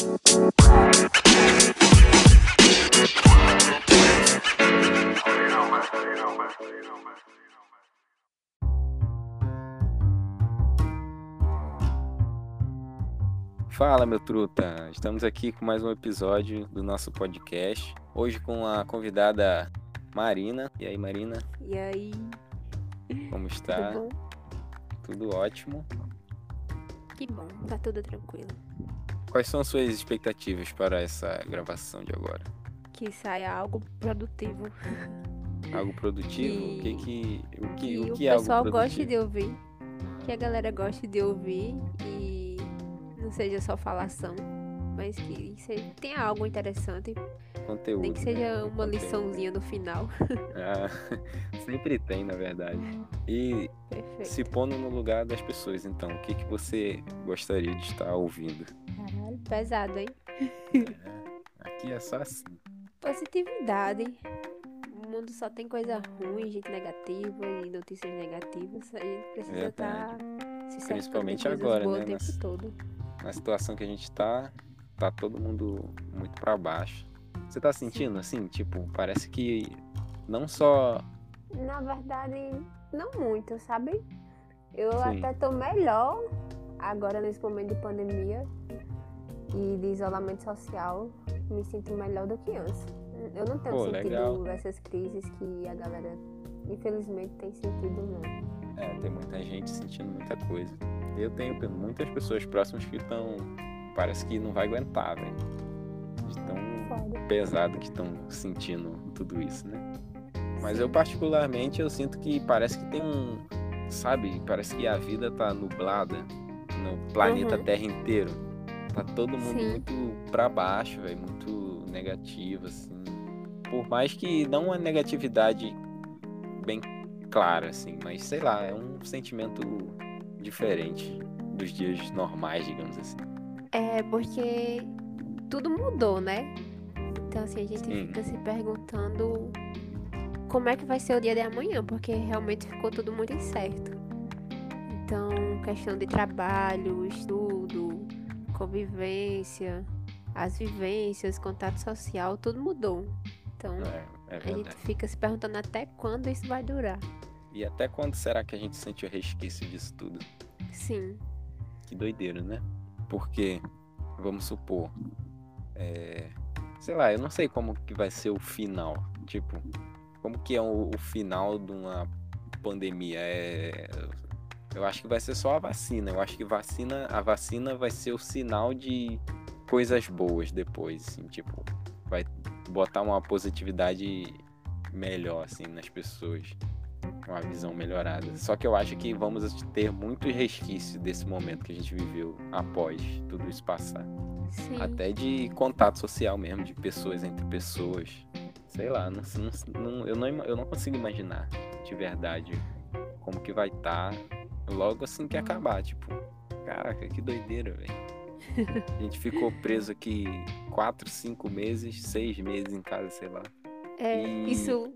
Fala, meu truta! Estamos aqui com mais um episódio do nosso podcast. Hoje com a convidada Marina. E aí, Marina? E aí? Como está? Tudo bom? Tudo ótimo. Que bom, tá tudo tranquilo. Quais são suas expectativas para essa gravação de agora? Que saia algo produtivo. Algo produtivo? E- O que que o que, que o que é pessoal goste de ouvir. Que a galera goste de ouvir e não seja só falação, mas que seja, tenha algo interessante. Conteúdo. Nem que né? seja uma Conteúdo. liçãozinha no final. Ah, sempre tem, na verdade. E Perfeito. se pondo no lugar das pessoas, então, o que que você gostaria de estar ouvindo? Caralho, pesado, hein? Aqui é só assim. Positividade. O mundo só tem coisa ruim, gente negativa e notícias negativas. A gente precisa estar Verdade. se Principalmente agora, né, o tempo nessa- todo. Na situação que a gente tá, tá todo mundo muito pra baixo. Você tá sentindo assim, tipo, parece que não só Na verdade, não muito, sabe? Eu Sim. até tô melhor agora nesse momento de pandemia e de isolamento social. Me sinto melhor do que antes. Eu não tenho Pô, sentido legal. essas crises que a galera, infelizmente, tem sentido, não. É, tem muita gente sentindo muita coisa. Eu tenho muitas pessoas próximas que estão. Parece que não vai aguentar, velho. De tão Foda. pesado que estão sentindo tudo isso, né? Mas eu, particularmente, eu sinto que parece que tem um. Sabe? Parece que a vida tá nublada no planeta Uhum. Terra inteiro. Tá todo mundo Sim. muito pra baixo, velho. Muito negativo, assim. Por mais que não uma negatividade bem clara, assim. Mas sei lá, é um sentimento diferente dos dias normais, digamos assim. É porque tudo mudou, né? Então assim, a gente Sim. fica se perguntando como é que vai ser o dia de amanhã, porque realmente ficou tudo muito incerto. Então, questão de trabalho, estudo, convivência, as vivências, contato social, tudo mudou. Então, É, é a gente fica se perguntando até quando isso vai durar. E até quando será que a gente sente o resquício disso tudo? Sim. Que doideira, né? Porque, vamos supor, é, sei lá, eu não sei como que vai ser o final. Tipo, como que é o, o final de uma pandemia? É, eu acho que vai ser só a vacina. Eu acho que vacina, a vacina vai ser o sinal de coisas boas depois, assim, tipo, vai botar uma positividade melhor, assim, nas pessoas. Uma visão melhorada. Só que eu acho que vamos ter muitos resquícios desse momento que a gente viveu após tudo isso passar. Sim. Até de contato social mesmo, de pessoas entre pessoas. Sei lá, não, não- eu, não, eu não consigo imaginar de verdade como que vai estar logo assim que acabar. Tipo, caraca, que doideira, velho. A gente ficou preso aqui quatro, cinco meses, seis meses em casa, sei lá. É, e- isso.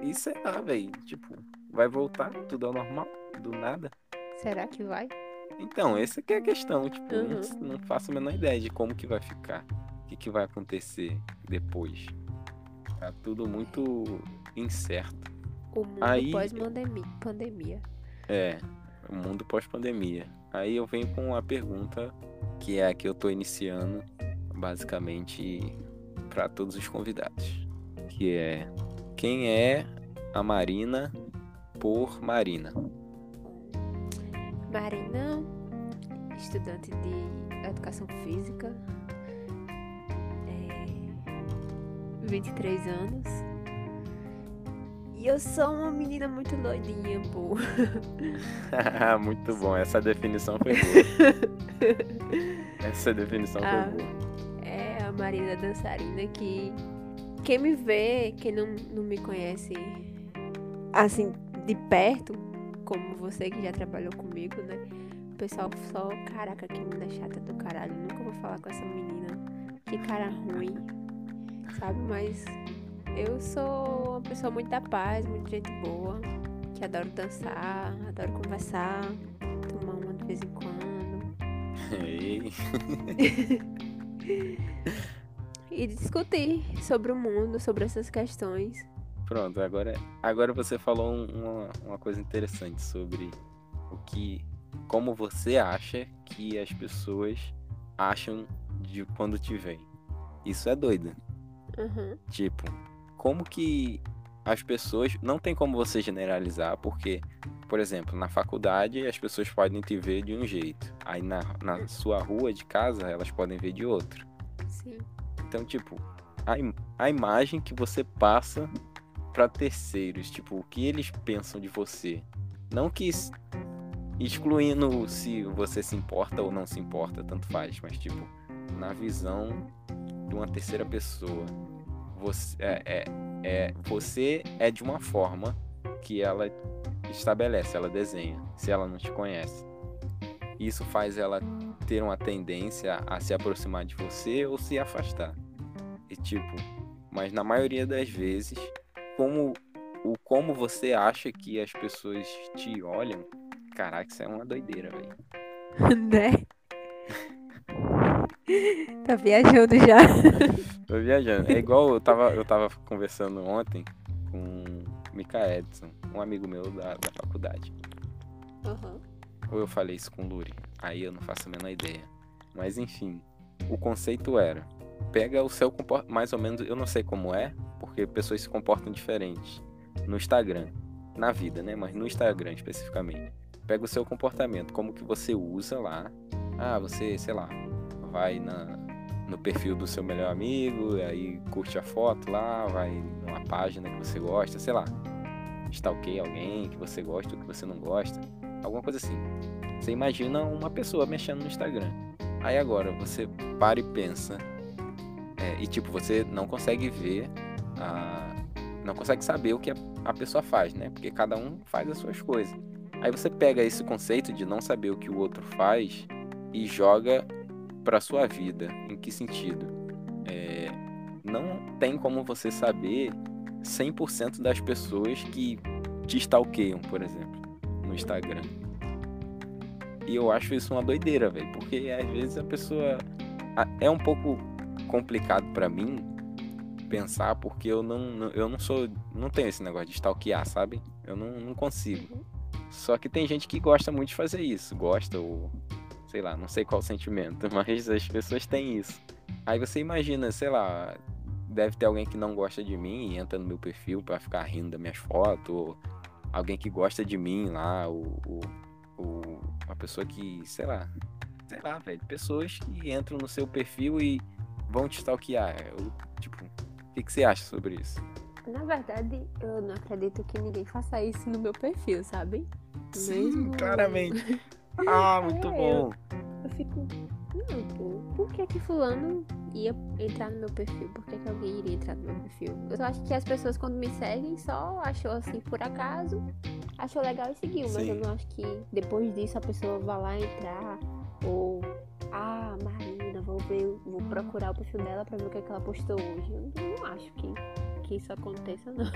E sei lá, velho. Tipo, vai voltar tudo ao normal, do nada. será que vai? Então, essa que é a questão. Tipo, Uhum. não, não faço a menor ideia de como que vai ficar. O que, que vai acontecer depois. Tá tudo muito incerto. O mundo Aí- pós-pandemia. Pandemia. É, o mundo pós-pandemia. Aí eu venho com uma pergunta que é a que eu tô iniciando, basicamente, para todos os convidados. Que é: quem é a Marina por Marina? Marina, estudante de educação física, é, 23 anos. E eu sou uma menina muito doidinha, pô. Muito bom, essa definição foi boa. Essa definição Ah. foi boa. É a Marina dançarina que quem me vê, quem não, não me conhece assim de perto, como você que já trabalhou comigo, né? O pessoal só, caraca, que menina chata do caralho. Nunca vou falar com essa menina. Que cara ruim. Sabe? Mas eu sou uma pessoa muito da paz, muito gente boa. Que adoro dançar, adoro conversar, tomar uma de vez em quando. Ei. e discutir sobre o mundo, sobre essas questões. Pronto, agora, agora você falou um- uma, uma coisa interessante sobre o que. Como você acha que as pessoas acham de quando te veem. Isso é doido. Uhum. Tipo, como que as pessoas. Não tem como você generalizar, porque, por exemplo, na faculdade as pessoas podem te ver de um jeito. Aí na, na sua rua de casa elas podem ver de outro. Sim. Então, tipo, a, im- a imagem que você passa pra terceiros, tipo, o que eles pensam de você. Não que excluindo se você se importa ou não se importa, tanto faz, mas tipo, na visão de uma terceira pessoa, você é, é, é- você é de uma forma que ela estabelece, ela desenha, se ela não te conhece. Isso faz ela ter uma tendência a se aproximar de você ou se afastar. E tipo, mas na maioria das vezes, como o como você acha que as pessoas te olham, caraca, isso é uma doideira, velho. né? tá viajando já. Tô viajando. É igual eu tava, eu tava conversando ontem com o Mika Edson, um amigo meu da, da faculdade. Uhum. Ou eu falei isso com o Luri? Aí eu não faço a menor ideia. Mas enfim, o conceito era: pega o seu comportamento, mais ou menos, eu não sei como é, porque pessoas se comportam diferentes no Instagram, na vida, né? Mas no Instagram especificamente. Pega o seu comportamento, como que você usa lá. Ah, você, sei lá, vai na, no perfil do seu melhor amigo, aí curte a foto lá, vai numa página que você gosta, sei lá. Stalkeia alguém que você gosta ou que você não gosta. Alguma coisa assim. Você imagina uma pessoa mexendo no Instagram. Aí agora você para e pensa. é, e tipo, você não consegue ver a. Não consegue saber o que a, pessoa faz, né? Porque cada um faz as suas coisas. Aí você pega esse conceito de não saber o que o outro faz e joga pra sua vida. Em que sentido? É, não tem como você saber 100% das pessoas que te stalkeiam, por exemplo, no Instagram. E eu acho isso uma doideira, velho, porque às vezes a pessoa é um pouco complicado pra mim pensar porque eu não, eu não sou não tenho esse negócio de stalkear, sabe? Eu não, não consigo. Só que tem gente que gosta muito de fazer isso, gosta ou sei lá, não sei qual sentimento, mas as pessoas têm isso. Aí você imagina, sei lá, deve ter alguém que não gosta de mim e entra no meu perfil pra ficar rindo das minhas fotos, ou alguém que gosta de mim lá, ou, ou, ou uma pessoa que, sei lá, sei lá, velho, pessoas que entram no seu perfil e vão te stalkear. Eu, tipo, o que, que você acha sobre isso? Na verdade, eu não acredito que ninguém faça isso no meu perfil, sabe? Mesmo- claramente. Ah, muito É, bom. Eu fico. Não, pô, por que que fulano ia entrar no meu perfil? Por que, que alguém iria entrar no meu perfil? Eu só acho que as pessoas quando me seguem só achou assim por acaso, achou legal e seguiu, mas Sim. eu não acho que depois disso a pessoa vá lá entrar ou ah, Marina, vou ver, vou procurar o perfil dela pra ver o que, é que ela postou hoje. Eu não acho que, que isso aconteça, não.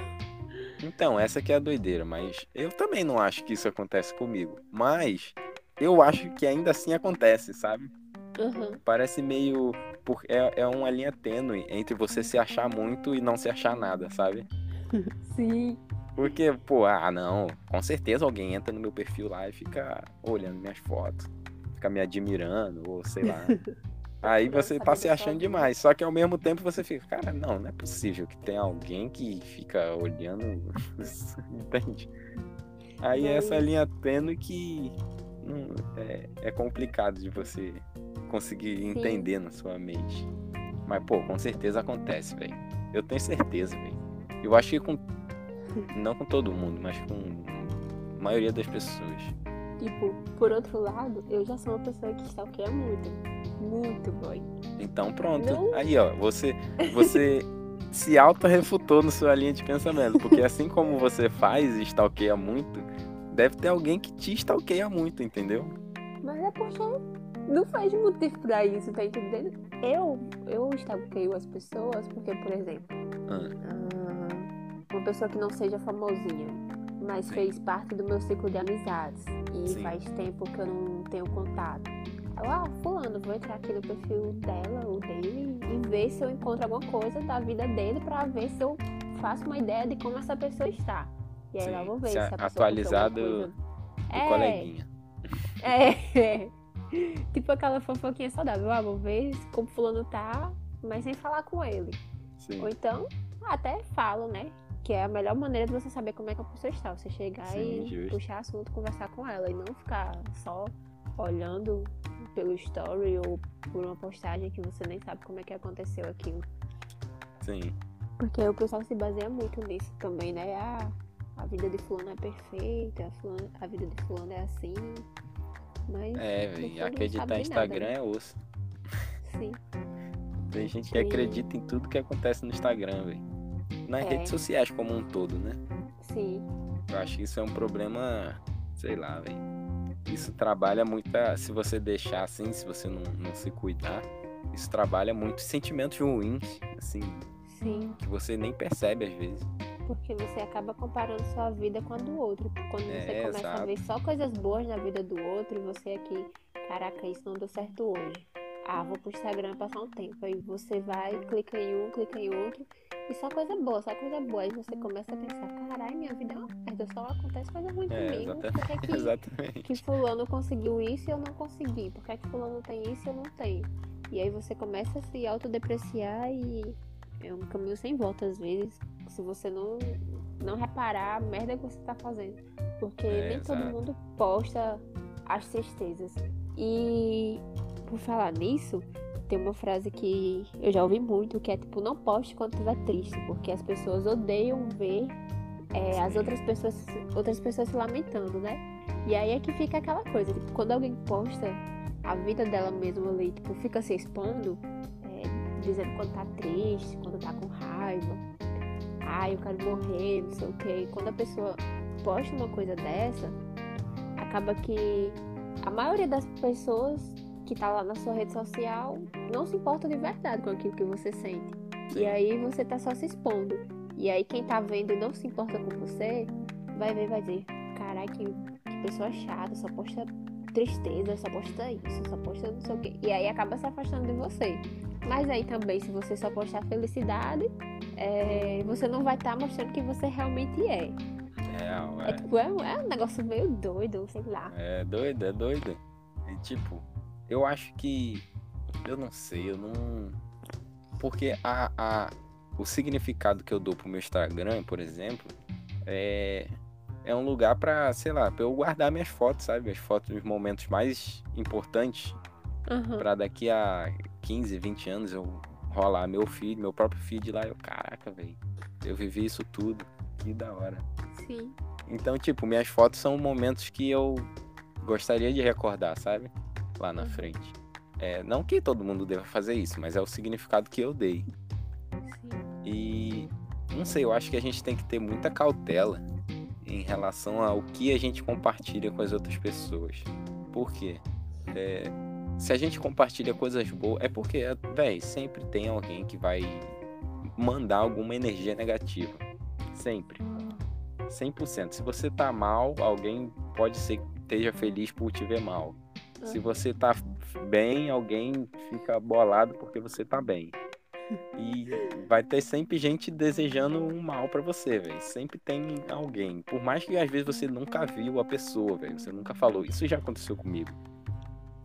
Então, essa que é a doideira, mas eu também não acho que isso acontece comigo. Mas eu acho que ainda assim acontece, sabe? Uhum. Parece meio. É, é uma linha tênue entre você se achar muito e não se achar nada, sabe? Sim. Porque, pô, ah, não, com certeza alguém entra no meu perfil lá e fica olhando minhas fotos, fica me admirando, ou sei lá. Aí você tá se achando demais, só que ao mesmo tempo você fica, cara, não, não é possível que tenha alguém que fica olhando, entende? Aí é essa linha tênue que não, é, é complicado de você conseguir entender na sua mente. Mas, pô, com certeza acontece, velho. Eu tenho certeza, velho. Eu acho que com. Não com todo mundo, mas com a maioria das pessoas. Tipo, por outro lado, eu já sou uma pessoa que stalkeia muito. Muito, boy. Então pronto. Não. Aí, ó, você, você se auto-refutou na sua linha de pensamento. Porque assim como você faz e stalkeia muito, deve ter alguém que te stalkeia muito, entendeu? Mas é porque não faz motivo pra isso, tá entendendo? Eu, eu stalkeio as pessoas porque, por exemplo, Ah, ah, uma pessoa que não seja famosinha, mas Sim. fez parte do meu ciclo de amizades e Sim. faz tempo que eu não tenho contato. Eu, ah, fulano, vou entrar aqui no perfil dela ou dele e ver se eu encontro alguma coisa da vida dele pra ver se eu faço uma ideia de como essa pessoa está. E aí Sim, vou ver se se, a- atualizado alguma do coisa. É. coleguinha. É, é. Tipo aquela fofoquinha saudável. Ah, vou ver como fulano tá, mas sem falar com ele. Sim. Ou então, até falo, né? Que é a melhor maneira de você saber como é que a pessoa está. Você chegar Sim, e justo. puxar assunto, conversar com ela. E não ficar só olhando pelo story ou por uma postagem que você nem sabe como é que aconteceu aquilo. Sim. Porque o pessoal se baseia muito nisso também, né? Ah, a vida de fulano é perfeita, a, fulano- a vida de fulano é assim. Mas, É, não Acreditar em nada, Instagram né? é osso. sim. Tem gente que acredita em tudo que acontece no Instagram, velho. Nas É. redes sociais como um todo, né? Sim. Eu acho que isso é um problema, sei lá, velho. Isso trabalha muito, a- se você deixar assim, se você não, não se cuidar, isso trabalha muito sentimentos ruins, assim, Sim. que você nem percebe às vezes. Porque você acaba comparando sua vida com a do outro. Quando você É, começa a exato. ver só coisas boas na vida do outro e você aqui, caraca, isso não deu certo hoje. Ah, vou pro Instagram passar um tempo. Aí você vai, clica em um, clica em outro. E só coisa boa, só coisa boa. Aí você começa a pensar, caralho, minha vida é uma merda, só acontece coisa ruim É, comigo. exata- Por que, que, exatamente. que fulano conseguiu isso e eu não consegui? Por que, que fulano tem isso e eu não tenho? E aí você começa a se autodepreciar e é um caminho sem volta às vezes. Se você não, não reparar a merda que você tá fazendo. Porque É, nem todo exato. mundo posta as tristezas. E por falar nisso, tem uma frase que eu já ouvi muito, que é tipo, não poste quando estiver triste, porque as pessoas odeiam ver é, as outras pessoas, outras pessoas se lamentando, né? E aí é que fica aquela coisa, tipo, quando alguém posta a vida dela mesma ali, tipo, fica se expondo, é, dizendo quando tá triste, quando tá com raiva, ai, eu quero morrer, não sei o quê. E quando a pessoa posta uma coisa dessa, acaba que a maioria das pessoas que tá lá na sua rede social não se importa de verdade com aquilo que você sente. Sim. E aí você tá só se expondo. E aí quem tá vendo e não se importa com você, vai ver e vai dizer, carai, que, que pessoa chata, só posta tristeza, só posta isso, só posta não sei o quê. E aí acaba se afastando de você. Mas aí também, se você só postar felicidade, é, você não vai estar mostrando quem você realmente é. Real, É, é. tipo, é, um- é um negócio meio doido, sei lá. É doido, é doido. E tipo, eu acho que. Eu não sei, eu não. Porque a, a, o significado que eu dou pro meu Instagram, por exemplo, é. É um lugar pra, sei lá, pra eu guardar minhas fotos, sabe? As fotos dos momentos mais importantes. Aham. Pra daqui a 15, 20 anos eu rolar meu feed, meu próprio feed lá. Eu, caraca, velho. Eu vivi isso tudo. Que da hora. Sim. Então, tipo, minhas fotos são momentos que eu gostaria de recordar, sabe? Lá na Uhum. frente. É, não que todo mundo deva fazer isso, mas é o significado que eu dei. Sim. E não sei, eu acho que a gente tem que ter muita cautela em relação ao que a gente compartilha com as outras pessoas. Por quê? É, se a gente compartilha coisas boas, é porque, véi, sempre tem alguém que vai mandar alguma energia negativa. Sempre. 100%. Se você tá mal, alguém pode ser que esteja feliz por te ver mal. Se Uhum. você tá bem, alguém fica bolado porque você tá bem. E vai ter sempre gente desejando um mal pra você, velho. Sempre tem alguém. Por mais que às vezes você nunca viu a pessoa, velho. Você nunca falou. Isso já aconteceu comigo.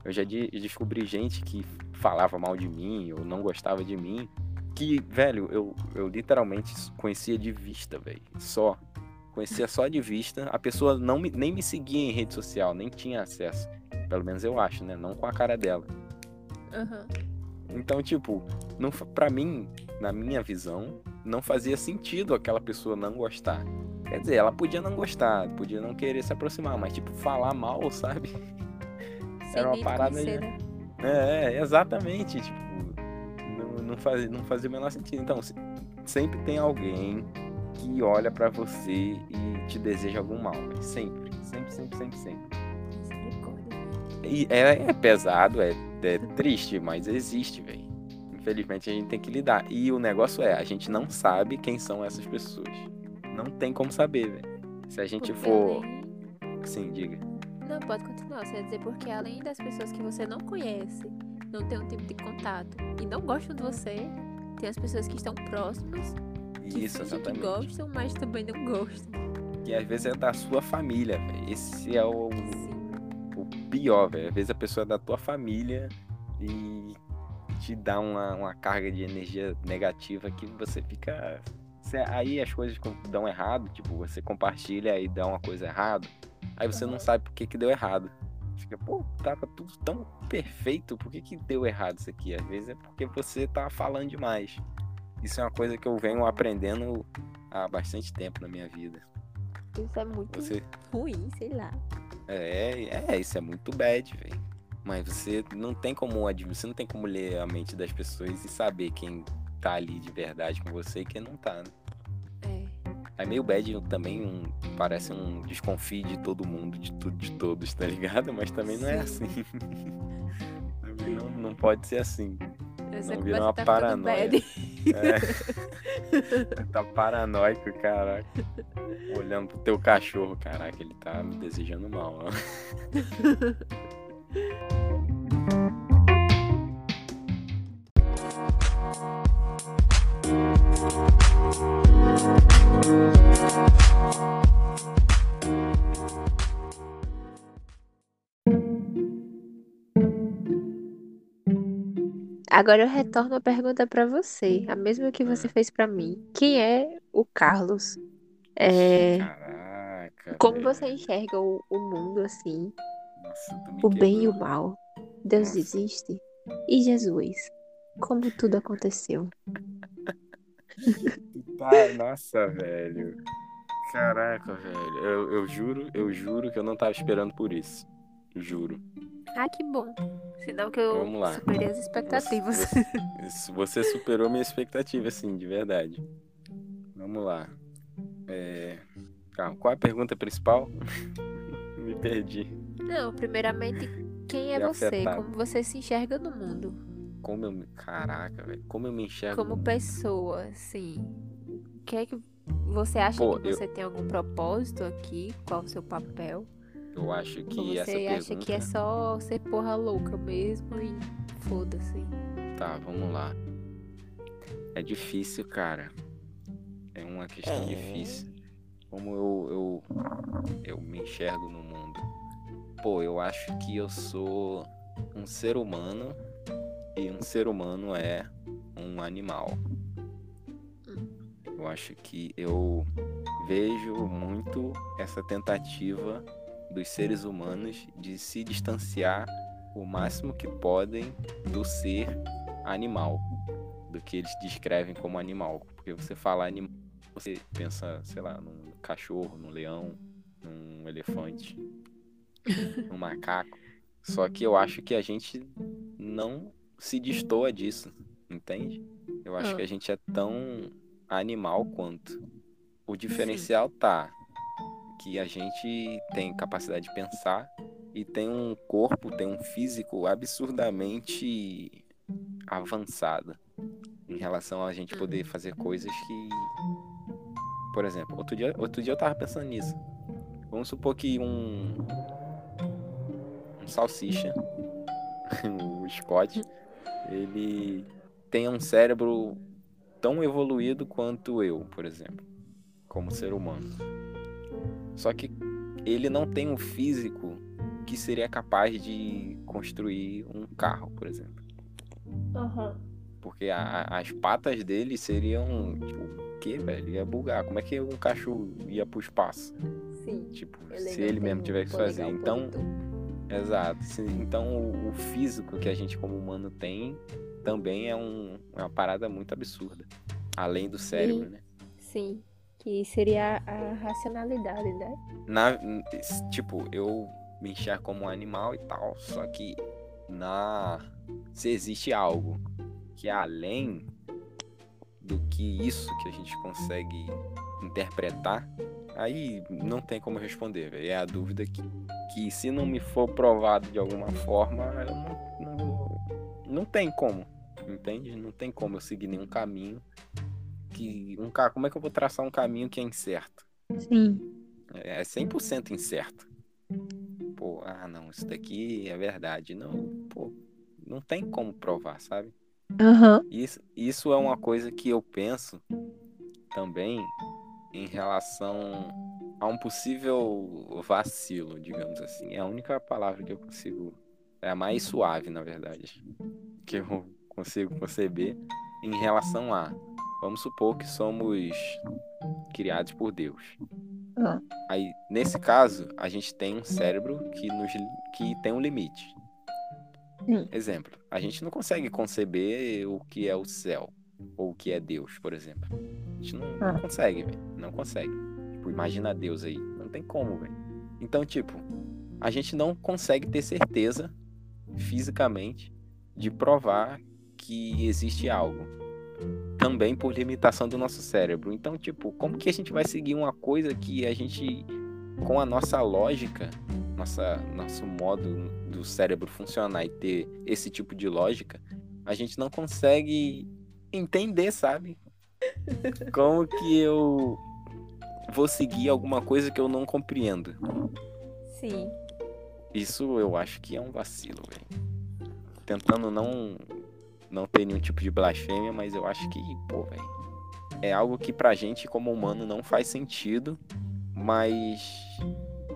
Eu já de- descobri gente que falava mal de mim ou não gostava de mim. Que, velho, eu, eu literalmente conhecia de vista, velho. Só. Conhecia só de vista. A pessoa não me- nem me seguia em rede social, nem tinha acesso. Pelo menos eu acho, né? Não com a cara dela. Aham. Então, tipo, não, pra mim, na minha visão, não fazia sentido aquela pessoa não gostar. Quer dizer, ela podia não gostar, podia não querer se aproximar, mas, tipo, falar mal, sabe? Sem Era uma parada conhecer, de- né? É, é, exatamente. Tipo, não, não, fazia, não fazia o menor sentido. Então, se- sempre tem alguém que olha pra você e te deseja algum mal. véi. Sempre, sempre, sempre, sempre, sempre. E é, é pesado, é, é triste, mas existe, velho. Infelizmente a gente tem que lidar. E o negócio é, a gente não sabe quem são essas pessoas. Não tem como saber, velho. Se a gente Porque for. Sim, diga. Não, pode continuar. Você ia dizer porque além das pessoas que você não conhece, não tem um tipo de contato e não gostam de você, tem as pessoas que estão próximas, que Isso, fingem que exatamente. gostam, mas também não gostam. Que às vezes é da sua família, velho. Esse é o, Sim. Pior, velho. Às vezes a pessoa é da tua família e te dá uma, uma carga de energia negativa que você fica. você- aí as coisas dão errado, tipo, você compartilha e dá uma coisa errada. Aí você não sabe por que, que deu errado. Fica, pô, tava tudo tão perfeito, por que, que deu errado isso aqui? Às vezes é porque você tá falando demais. Isso é uma coisa que eu venho aprendendo há bastante tempo na minha vida. Isso é muito Você, ruim, sei lá. É, é, isso é muito bad, velho. Mas você não tem como você não tem como ler a mente das pessoas e saber quem tá ali de verdade com você e quem não tá, né? É. É meio bad também, um, parece um desconfio de todo mundo, de tudo, de todos, tá ligado? Mas também não é assim. Não, não pode ser assim. Essa Não, vira uma tá paranoia. É. tá paranoico, caraca. Olhando pro teu cachorro, caraca, ele tá me desejando mal, ó. Agora eu retorno a pergunta pra você, a mesma que você fez pra mim. Quem é o Carlos? É, Caraca. como velho. você enxerga o, o mundo assim, Nossa, o bem e o quebrou. mal? Deus Nossa. existe? E Jesus? Como tudo aconteceu? Tá, nossa, velho. Caraca, velho. Eu, eu juro, eu juro que eu não tava esperando por isso. Juro. Ah, que bom. Senão que eu superei as expectativas. Você, você superou minha expectativa, assim, de verdade. Vamos lá. É... Calma, qual a pergunta principal? Me perdi. Não, primeiramente, quem é Fui você? afetado. Como você se enxerga no mundo? Como eu me. Caraca, velho. Como eu me enxergo. Como pessoa, assim. O que é que você acha Pô, que eu- você tem algum propósito aqui? Qual o seu papel? Eu acho Ou que essa você acha pergunta. que é só ser porra louca mesmo e foda-se? Tá, vamos lá. É difícil, cara. É uma questão É. difícil. Como eu, eu, eu me enxergo no mundo. Pô, eu acho que eu sou um ser humano e um ser humano é um animal. Eu acho que eu vejo muito essa tentativa dos seres humanos de se distanciar o máximo que podem do ser animal, do que eles descrevem como animal. Porque você fala animal, você pensa, sei lá, num cachorro, num leão, num elefante, num macaco. Só que eu acho que a gente não se destoa disso, entende? Eu acho Ah. que a gente é tão animal quanto. O diferencial tá que a gente tem capacidade de pensar e tem um corpo, tem um físico absurdamente avançado em relação a gente poder fazer coisas que por exemplo, outro dia, outro dia eu tava pensando nisso. Vamos supor que um um salsicha, o Scott, ele tenha um cérebro tão evoluído quanto eu, por exemplo, como ser humano. Só que ele não tem um físico que seria capaz de construir um carro, por exemplo. Porque a- as patas dele seriam, tipo, o quê, velho? Ia bugar. Como é que um cachorro ia pro espaço? Sim. Tipo, se ele mesmo tivesse que fazer. Então, exato. Então, o, o físico que a gente como humano tem também é, um, é uma parada muito absurda. Além do cérebro, né? Sim. Que seria a racionalidade, né? Na, tipo, eu me enxergo como um animal e tal, só que na se existe algo que é além do que isso que a gente consegue interpretar, aí não tem como responder, velho. É a dúvida que, que se não me for provado de alguma forma, eu não, não, não tem como, entende? Não tem como eu seguir nenhum caminho que um como é que eu vou traçar um caminho que é incerto? Sim. É 100% incerto. Pô, não, isso daqui é verdade. Não, pô, não tem como provar, sabe? Uhum. Isso, isso é uma coisa que eu penso também em relação a um possível vacilo, digamos assim. É a única palavra que eu consigo. É a mais suave, na verdade. Que eu consigo conceber em relação a. Vamos supor que somos criados por Deus. Aí, nesse caso, a gente tem um cérebro que, nos, que tem um limite. Exemplo, a gente não consegue conceber o que é o céu ou o que é Deus, por exemplo. A gente não, não consegue, velho. Não consegue. Tipo, imagina Deus aí. Não tem como, velho. Então, tipo, a gente não consegue ter certeza fisicamente de provar que existe algo. Também por limitação do nosso cérebro. Então, tipo, como que a gente vai seguir uma coisa que a gente, com a nossa lógica, nossa, nosso modo do cérebro funcionar e ter esse tipo de lógica, a gente não consegue entender, sabe? Como que eu vou seguir alguma coisa que eu não compreendo? Sim. Isso eu acho que é um vacilo, velho. Tentando não não ter nenhum tipo de blasfêmia, mas eu acho que, pô, velho, é algo que pra gente como humano não faz sentido, mas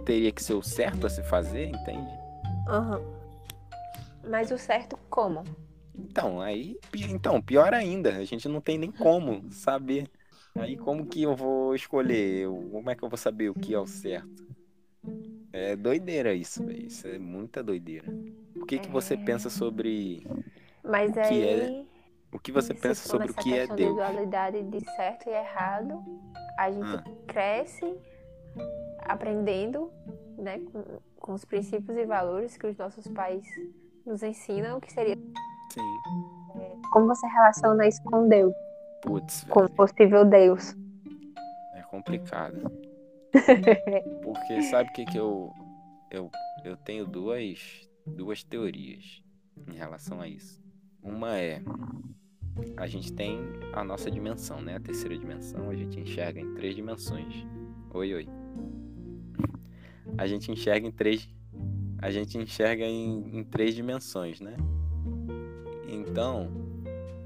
teria que ser o certo a se fazer, entende? Aham. Mas o certo como? Então, aí, então, pior ainda, a gente não tem nem como saber. Aí como que eu vou escolher? Como é que eu vou saber o que é o certo? É doideira isso, velho. Isso é muita doideira. O que que você É. pensa sobre Mas que aí. é- o que você pensa sobre o que é Deus? de dualidade de certo e errado, a gente Ah. cresce aprendendo, né, com, com os princípios e valores que os nossos pais nos ensinam, o que seria Sim. como você relaciona isso com Deus, Putz, com o possível Deus. é complicado. Porque sabe o que que eu eu eu tenho duas duas teorias em relação a isso. Uma é a gente tem a nossa dimensão, né? A terceira dimensão, a gente enxerga em três dimensões. Oi, oi. A gente enxerga em três a gente enxerga em, em três dimensões, né? Então,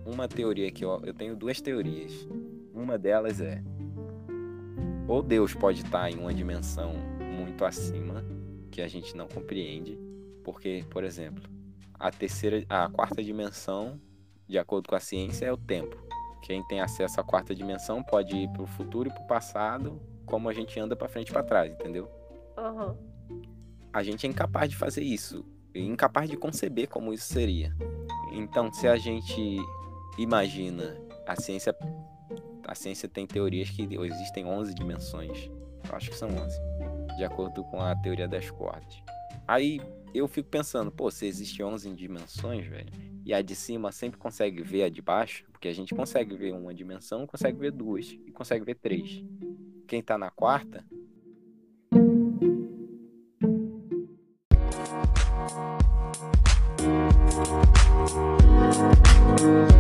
uma teoria que eu, eu tenho duas teorias. Uma delas é ou Deus pode estar em uma dimensão muito acima que a gente não compreende, porque, por exemplo, a terceira, a quarta dimensão, de acordo com a ciência, é o tempo. Quem tem acesso à quarta dimensão pode ir para o futuro e para o passado, como a gente anda para frente e para trás, entendeu? Aham. a gente é incapaz de fazer isso, e incapaz de conceber como isso seria. Então, se a gente imagina, a ciência a ciência tem teorias que existem 11 dimensões. Eu acho que são 11, de acordo com a teoria das cordas. Aí eu fico pensando, pô, se existe 11 dimensões, velho, e a de cima sempre consegue ver a de baixo, porque a gente consegue ver uma dimensão, consegue ver duas e consegue ver três. Quem tá na quarta A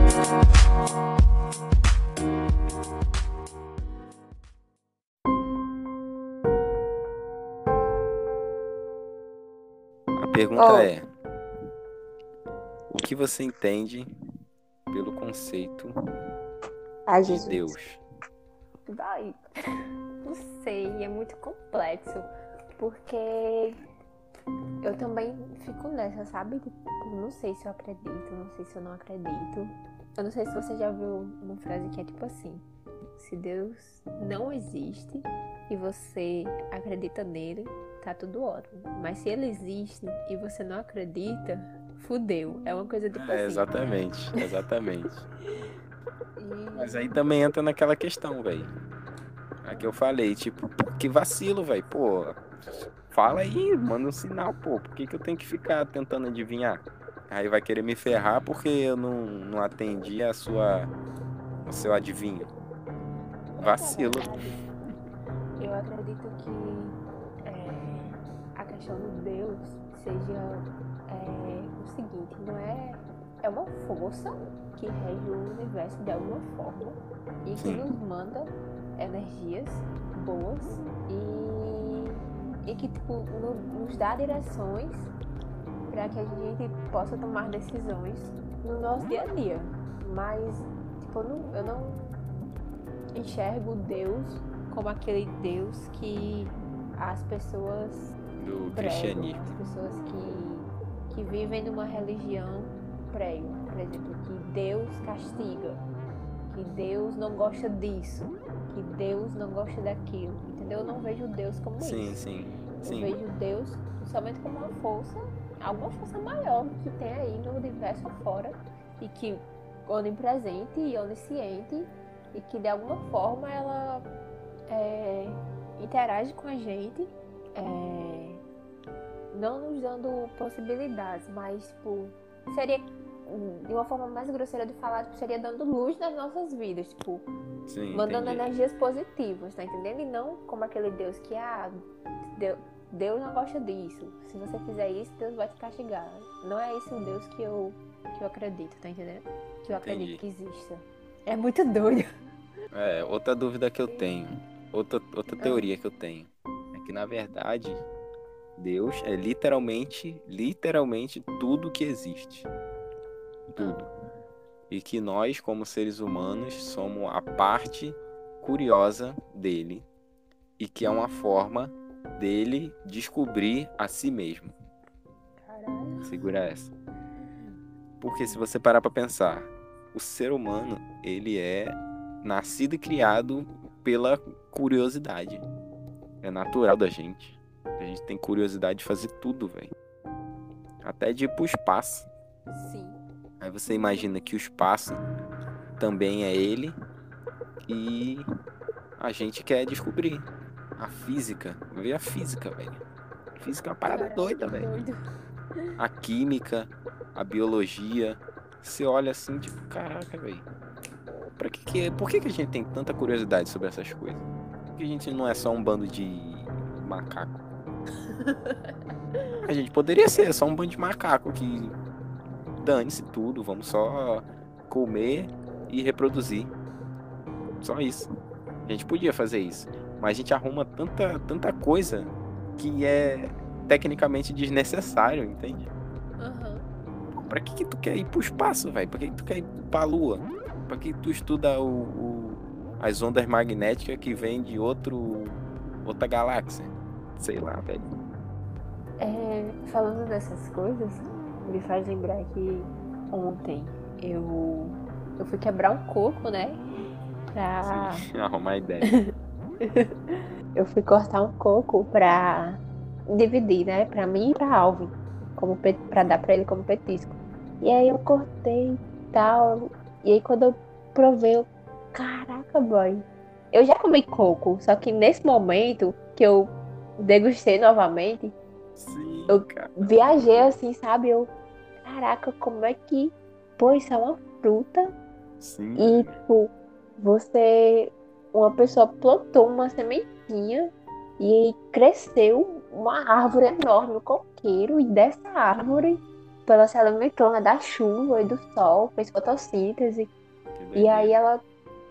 pergunta Oh. é: o que você entende pelo conceito Ai, de Deus? Vai. Não sei, é muito complexo. Porque eu também fico nessa, sabe? Tipo, não sei se eu acredito, não sei se eu não acredito. Eu não sei se você já viu uma frase que é tipo assim: Se Deus não existe e você acredita nele, tá tudo ótimo. Mas se ele existe e você não acredita, fudeu. É uma coisa tipo É, assim. exatamente, exatamente. E- Mas aí também entra naquela questão, velho. A que eu falei, tipo, que vacilo, velho. Pô, fala aí, manda um sinal, pô. Por que, que eu tenho que ficar tentando adivinhar? Aí vai querer me ferrar porque eu não, não atendi a sua. o seu adivinho. Vacilo. Eu acredito que questão de Deus seja é, o seguinte, não é. É uma força que rege o universo de alguma forma e que nos manda energias boas e e que tipo, no, nos dá direções para que a gente possa tomar decisões no nosso dia a dia. Mas tipo, eu não, eu não enxergo Deus como aquele Deus que as pessoas Do cristianismo. as pessoas que, que vivem numa religião pregam, por exemplo, que Deus castiga, que Deus não gosta disso, que Deus não gosta daquilo, entendeu? Eu não vejo Deus como Sim, isso. sim. Eu Sim. vejo Deus somente como uma força, alguma força maior que tem aí no universo afora e que onipresente e onisciente e que de alguma forma ela é, interage com a gente, é, não nos dando possibilidades, mas tipo, seria hum, de uma forma mais grosseira de falar, tipo, seria dando luz nas nossas vidas, tipo, Sim, mandando entendi. energias positivas, tá entendendo? E não como aquele Deus que, ah, Deus, Deus não gosta disso. Se você fizer isso, Deus vai te castigar. Não é esse o Deus que eu, que eu acredito, tá entendendo? Que eu acredito Entendi. que exista. É muito doido. É, outra dúvida que eu tenho, outra, outra Ah. teoria que eu tenho, é que na verdade Deus é literalmente, literalmente tudo que existe. Tudo. E que nós, como seres humanos, somos a parte curiosa dele e que é uma forma dele descobrir a si mesmo. Caralho. Segura essa. Porque se você parar pra pensar, o ser humano, ele é nascido e criado pela curiosidade. É natural da gente. A gente tem curiosidade de fazer tudo, velho. Até de ir pro espaço. Sim. Aí você imagina que o espaço também é ele e a gente quer descobrir a física. Ver a física, velho. Física é uma parada Caralho, doida, velho a química, a biologia. Você olha assim, tipo, caraca, velho. Pra que que, por que, que a gente tem tanta curiosidade sobre essas coisas? Por que a gente não é só um bando de macaco? A gente poderia ser só um bando de macaco que dane-se tudo, vamos só comer e reproduzir. Só isso. A gente podia fazer isso. Mas a gente arruma tanta, tanta coisa que é tecnicamente desnecessário, entende? Aham. Pra que, que tu quer ir pro espaço, velho? Pra que, que tu quer ir pra lua? Pra que tu estuda o, o- as ondas magnéticas que vêm de outro outra galáxia? Sei lá, velho. É, falando dessas coisas, me faz lembrar que ontem eu, eu fui quebrar um coco, né? Pra. Sim, arrumar ideia. Eu fui cortar um coco pra dividir, né? Pra mim e pra Alvin. Como pe... Pra dar pra ele como petisco. E aí eu cortei e tal. E aí quando eu provei, eu. Caraca, boy. Eu já comi coco, só que nesse momento que eu degustei novamente, Sim, Eu- cara. viajei assim, sabe? Eu. Caraca, como é que. Pô, isso é uma fruta. Sim. E, tipo, você. Uma pessoa plantou uma sementinha e cresceu uma árvore enorme, um coqueiro, e dessa árvore, tipo, ela se alimentou né, da chuva e do sol, fez fotossíntese. E aí ela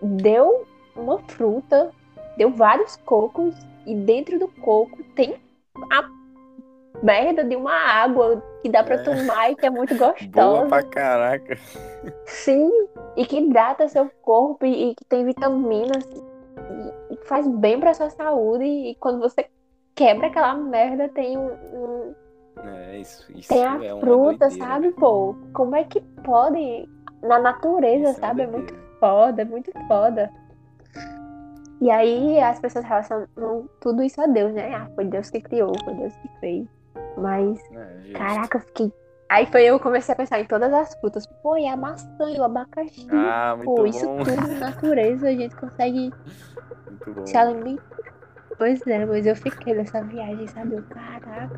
deu uma fruta, deu vários cocos, e dentro do coco tem a merda de uma água que dá pra É. tomar e que é muito Boa gostosa. pra caraca. Sim, e que hidrata seu corpo e, e que tem vitaminas e, e faz bem pra sua saúde. E quando você quebra aquela merda, tem um, um- É, isso, isso tem a é fruta, doideira, sabe, pô? Como é que pode na natureza, Isso é sabe? É muito doideira. foda, é muito foda. E aí as pessoas relacionam tudo isso a Deus, né? Ah, foi Deus que criou, foi Deus que fez. Mas É. Caraca, eu fiquei. Aí foi eu que comecei a pensar em todas as frutas. Pô, e a maçã e o abacaxi. Ah, muito Pô, isso bom. tudo na natureza a gente consegue Muito bom. se alimentar. Pois é, mas eu fiquei nessa viagem, sabe? Eu, caraca,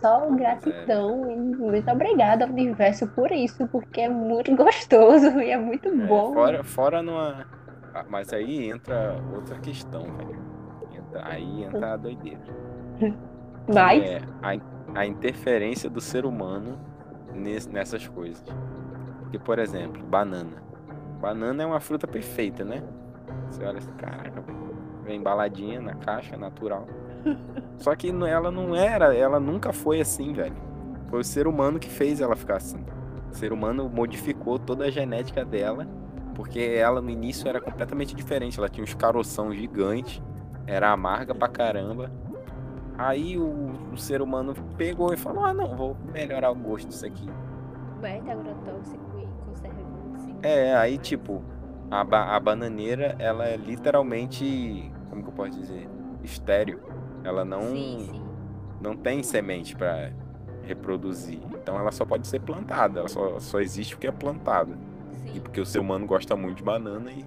só gratidão e muito obrigada ao universo por isso, porque é muito gostoso e é muito É, bom. fora, fora numa. Ah, Mas aí entra outra questão, velho. Entra- aí entra a doideira. Mas, É a, a interferência do ser humano nes- nessas coisas. Porque, por exemplo, banana. Banana é uma fruta perfeita, né? Você olha assim, caraca. Vem embaladinha na caixa, natural. Só que ela não era, ela nunca foi assim, velho. Foi o ser humano que fez ela ficar assim. O ser humano modificou toda a genética dela, porque ela no início era completamente diferente. Ela tinha uns caroção gigantes, era amarga pra caramba. Aí o, o ser humano pegou e falou: Ah, não, vou melhorar o gosto disso aqui. Beta agrotóxico e conservante. É, aí tipo, a, ba a bananeira, ela é literalmente, como que eu posso dizer? Estéreo. Ela não, Sim, sim. não tem semente para reproduzir. Então ela só pode ser plantada. Ela só, só existe porque é plantada. E Sim. porque o ser humano gosta muito de banana e.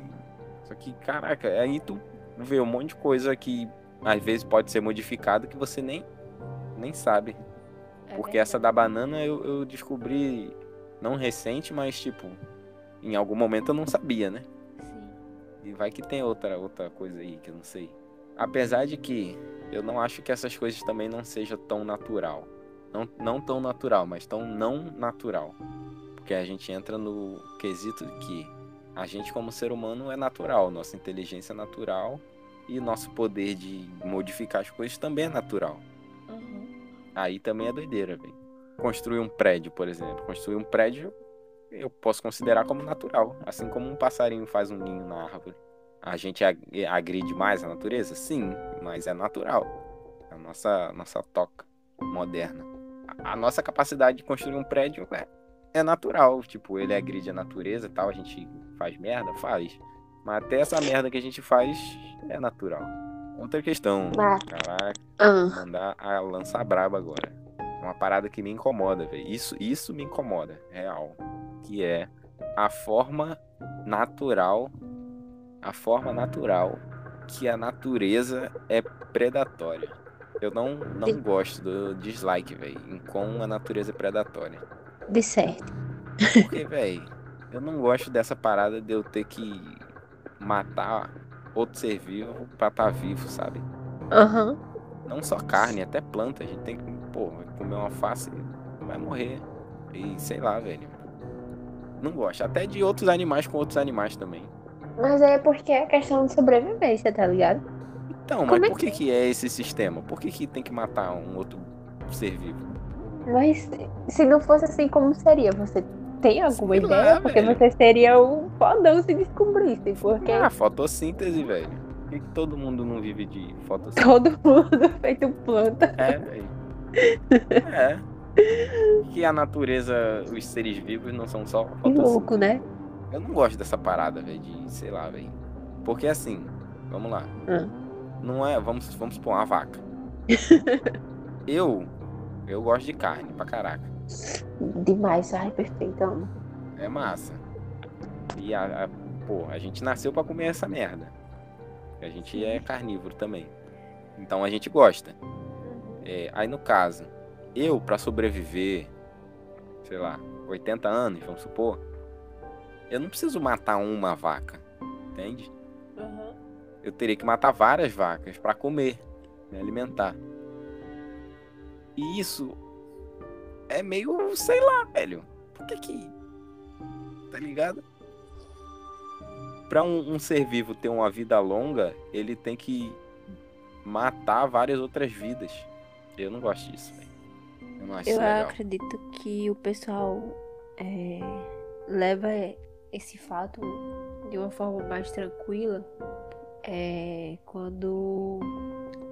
Só que, caraca, aí tu vê um monte de coisa que às vezes pode ser modificada que você nem, nem sabe. É Porque essa da banana eu, eu descobri não recente, mas tipo, em algum momento eu não sabia, né? Sim. E vai que tem outra, outra coisa aí que eu não sei. Apesar de que eu não acho que essas coisas também não sejam tão natural. Não, não tão natural, mas tão não natural. Porque a gente entra no quesito que a gente como ser humano é natural, nossa inteligência é natural e nosso poder de modificar as coisas também é natural. Uhum. Aí também é doideira, velho. Construir um prédio, por exemplo. Construir um prédio eu posso considerar como natural. Assim como um passarinho faz um ninho na árvore. A gente ag- agride mais a natureza? Sim, mas é natural. É a nossa, nossa toca moderna. A, a nossa capacidade de construir um prédio é, é natural. Tipo, ele agride a natureza e tal. A gente faz merda? Faz. Mas até essa merda que a gente faz é natural. Outra questão. Ah. Caraca Ah. mandar a lança braba agora. Uma parada que me incomoda, velho. Isso, isso me incomoda, real. Que é a forma natural, a forma natural que a natureza é predatória. Eu não, não Sim. gosto do dislike, velho, em como a natureza é predatória. De certo. Porque, velho, eu não gosto dessa parada de eu ter que matar outro ser vivo pra estar vivo, sabe? Aham. Não só carne, até planta. A gente tem que, pô, comer uma face, vai morrer. E sei lá, velho. Não gosto. Até de outros animais com outros animais também. Mas é porque é questão de sobrevivência, tá ligado? Então, mas é por que, que é esse sistema? Por que, que tem que matar um outro ser vivo? Mas se não fosse assim, como seria? Você tem alguma Sei lá, ideia? porque velho. você seria um fodão se descobrisse. Porque Ah, fotossíntese, velho. Por que, que todo mundo não vive de fotossíntese? todo mundo feito planta. É, velho. É. Que a natureza, os seres vivos não são só Que fotossíntese. louco, né? Eu não gosto dessa parada, velho, de, sei lá, velho. Porque assim, vamos lá. Ah. Não é, vamos, vamos supor, uma vaca. eu, eu gosto de carne pra caraca. Demais. Ai, perfeito. Amo. É massa. E a, a- pô, a gente nasceu pra comer essa merda. A gente é carnívoro também. Então a gente gosta. É, aí no caso, eu pra sobreviver, sei lá, 80 anos, vamos supor, eu não preciso matar uma vaca, entende? Uhum. eu teria que matar várias vacas para comer, me alimentar. E isso é meio, sei lá, velho. Por que que. Tá ligado? Pra um, um ser vivo ter uma vida longa, ele tem que matar várias outras vidas. Eu não gosto disso, velho. Eu não acho Eu legal. acredito que o pessoal é, leva esse fato de uma forma mais tranquila é, quando.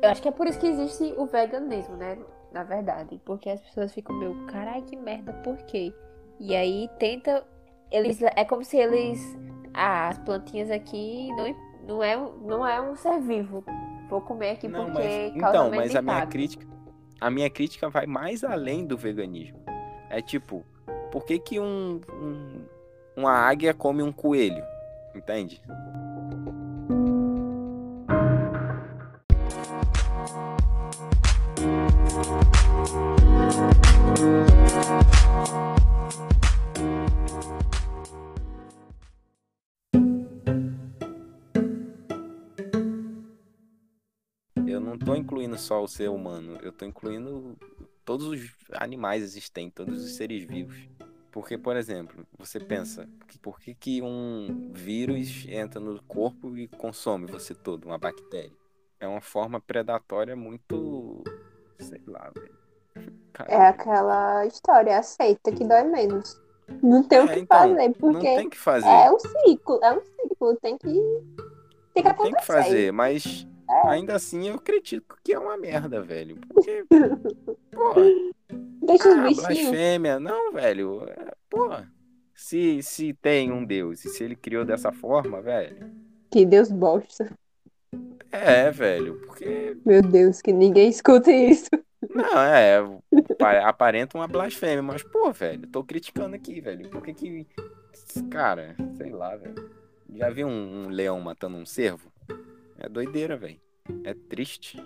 Eu acho que é por isso que existe o veganismo, né? Na verdade. Porque as pessoas ficam meio, carai, que merda, por quê? E aí tenta. Eles, é como se eles. Ah, as plantinhas aqui não, não, é, não é um ser vivo. Vou comer aqui Não, porque mas, então, mas a minha impacto. crítica, a minha crítica vai mais além do veganismo. É tipo, por que que um, um- uma águia come um coelho? Entende? Incluindo só o ser humano, eu tô incluindo todos os animais existentes, todos os seres vivos. Porque, por exemplo, você pensa, por que, que um vírus entra no corpo e consome você todo, uma bactéria? é uma forma predatória muito. sei lá, velho. É aquela história, aceita que dói menos. Não tem o é, que então, fazer, Não porque tem que fazer. é um ciclo, é um ciclo, tem que. Tem que Não tem que fazer, mas ainda assim eu acredito que é uma merda, velho. Porque, pô, Deixa os ah, bichinhos. blasfêmia. Não, velho. é, Pô, se, se tem um Deus e se ele criou dessa forma, velho. Que Deus bosta. É, velho, porque. Meu Deus, que ninguém escute isso. Não, é. pa- Aparenta uma blasfêmia, mas, pô, velho, tô criticando aqui, velho. Por que que. Cara, sei lá, velho. Já viu um, um leão matando um cervo? É doideira, velho. É triste.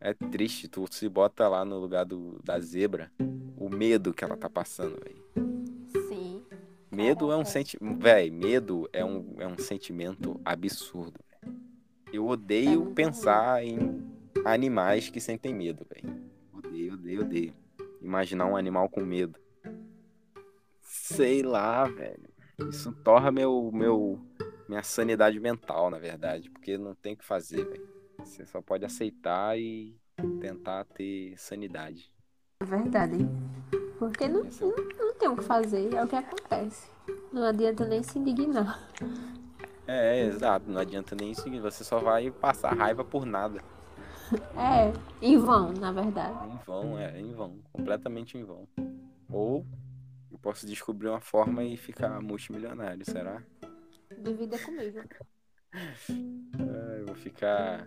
É triste. Tu se bota lá no lugar do, da zebra. O medo que ela tá passando, velho. Sim. Medo é um Caraca. sentimento. Véi, medo é um, é um sentimento absurdo. Eu odeio É pensar em animais que sentem medo, velho. Odeio, odeio, odeio. Imaginar um animal com medo. Sei lá, velho. Isso torra meu, meu, minha sanidade mental, na verdade. Porque não tem o que fazer, velho. Você só pode aceitar e tentar ter sanidade. É verdade. Porque não, é o- não tem o que fazer, é o que acontece. Não adianta nem se indignar. É, exato. Não adianta nem isso. Você só vai passar raiva por nada. É, em vão, na verdade. Em vão, é, em vão. Completamente em vão. Ou eu posso descobrir uma forma e ficar multimilionário, será? Divida comigo. É, eu vou ficar.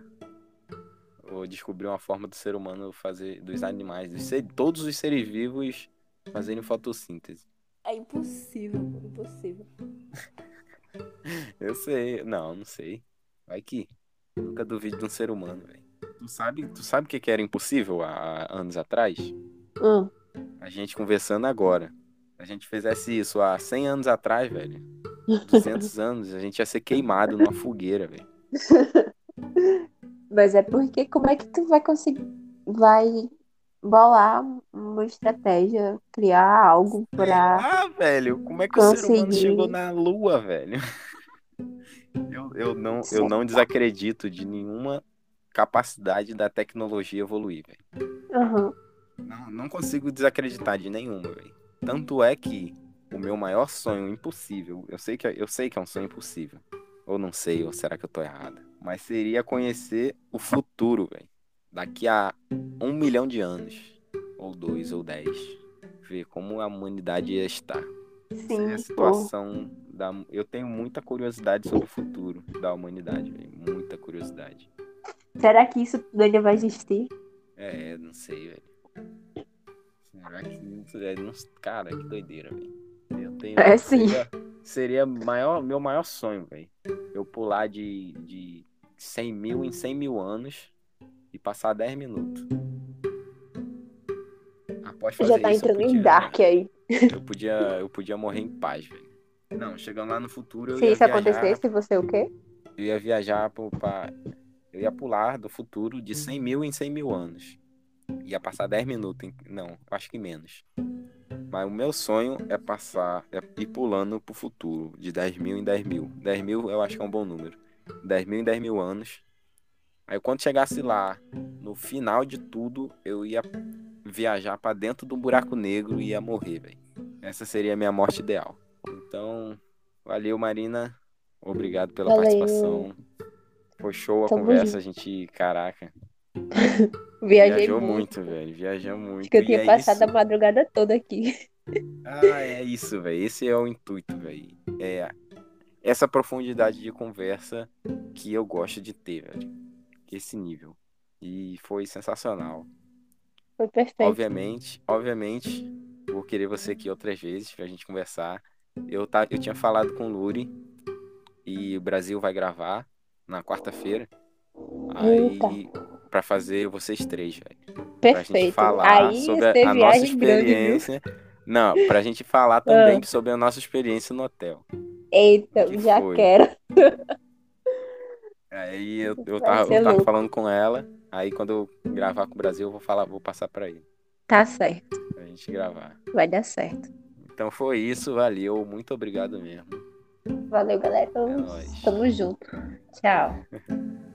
Vou descobrir uma forma do ser humano fazer. dos animais, dos ser- todos os seres vivos fazerem fotossíntese. É impossível, impossível. Eu sei. Não, não sei. Vai que. Nunca duvido de um ser humano, velho. Tu sabe, tu sabe o que que era impossível há há anos atrás? Hum, A gente conversando agora. Se a gente fizesse isso há 100 anos atrás, velho. 200 anos, a gente ia ser queimado numa fogueira, velho. Mas é porque como é que tu vai conseguir. Vai bolar uma estratégia, criar algo pra. Ah, velho, como é que o ser humano chegou na lua, velho? Eu, eu, não, eu não desacredito de nenhuma capacidade da tecnologia evoluir, velho. Aham. Não, não consigo desacreditar de nenhuma, velho. Tanto é que o meu maior sonho impossível, eu sei que é- eu sei que é um sonho impossível. Ou não sei, ou será que eu tô errado? Mas seria conhecer o futuro, velho. Daqui a um milhão de anos. Ou dois, ou dez. Ver como a humanidade ia estar. Essa é a Sim, pô. situação da. Eu tenho muita curiosidade sobre o futuro da humanidade, velho. Muita curiosidade. Será que isso tudo ainda vai existir? É, não sei, velho. Será que. é, Cara, que doideira, velho. Eu tenho. É, sim. Seria, seria maior, meu maior sonho, velho. Eu pular de, de 100 mil em 100 mil anos e passar 10 minutos. Após fazer Já tá isso, entrando em podia- Dark aí. Eu podia, eu podia morrer em paz, velho. Não, chegando lá no futuro, eu Se isso viajar, acontecesse, você o quê? eu ia viajar pro, pra... Eu ia pular do futuro de 100 mil em 100 mil anos. Ia passar 10 minutos. em- Não, acho que menos. Mas o meu sonho é passar, é ir pulando pro futuro, de 10 mil em 10 mil. 10 mil eu acho que é um bom número. 10 mil em 10 mil anos. Aí quando chegasse lá, no final de tudo, eu ia viajar pra dentro do buraco negro e ia morrer, velho. Essa seria a minha morte ideal. Então, valeu, Marina. Obrigado pela Valeu. participação. Foi show a Tamo conversa, a gente, caraca. Viajei Viajou muito. muito, velho. Viajamos muito. Acho que eu E tinha é passado isso. a madrugada toda aqui. Ah, é isso, velho. Esse é o intuito, velho. É essa profundidade de conversa que eu gosto de ter, velho. Esse nível. E foi sensacional. Foi perfeito. Obviamente, obviamente, vou querer você aqui outras vezes pra gente conversar. Eu, tá, eu tinha falado com o Luri e o Brasil vai gravar na quarta-feira. Aí, pra fazer vocês três, velho. Pra gente Perfeito. falar Aí sobre a, a nossa viagem grande, experiência. Não, pra gente falar também Ah. sobre a nossa experiência no hotel. Eita, Que já foi? quero. Aí eu, eu tava, eu tava falando com ela. Aí quando eu gravar com o Brasil, eu vou falar, vou passar pra ele. Tá certo. Pra gente gravar. Vai dar certo. Então foi isso, valeu. Muito obrigado mesmo. Valeu, galera. É nóis. Tamo junto. Tchau.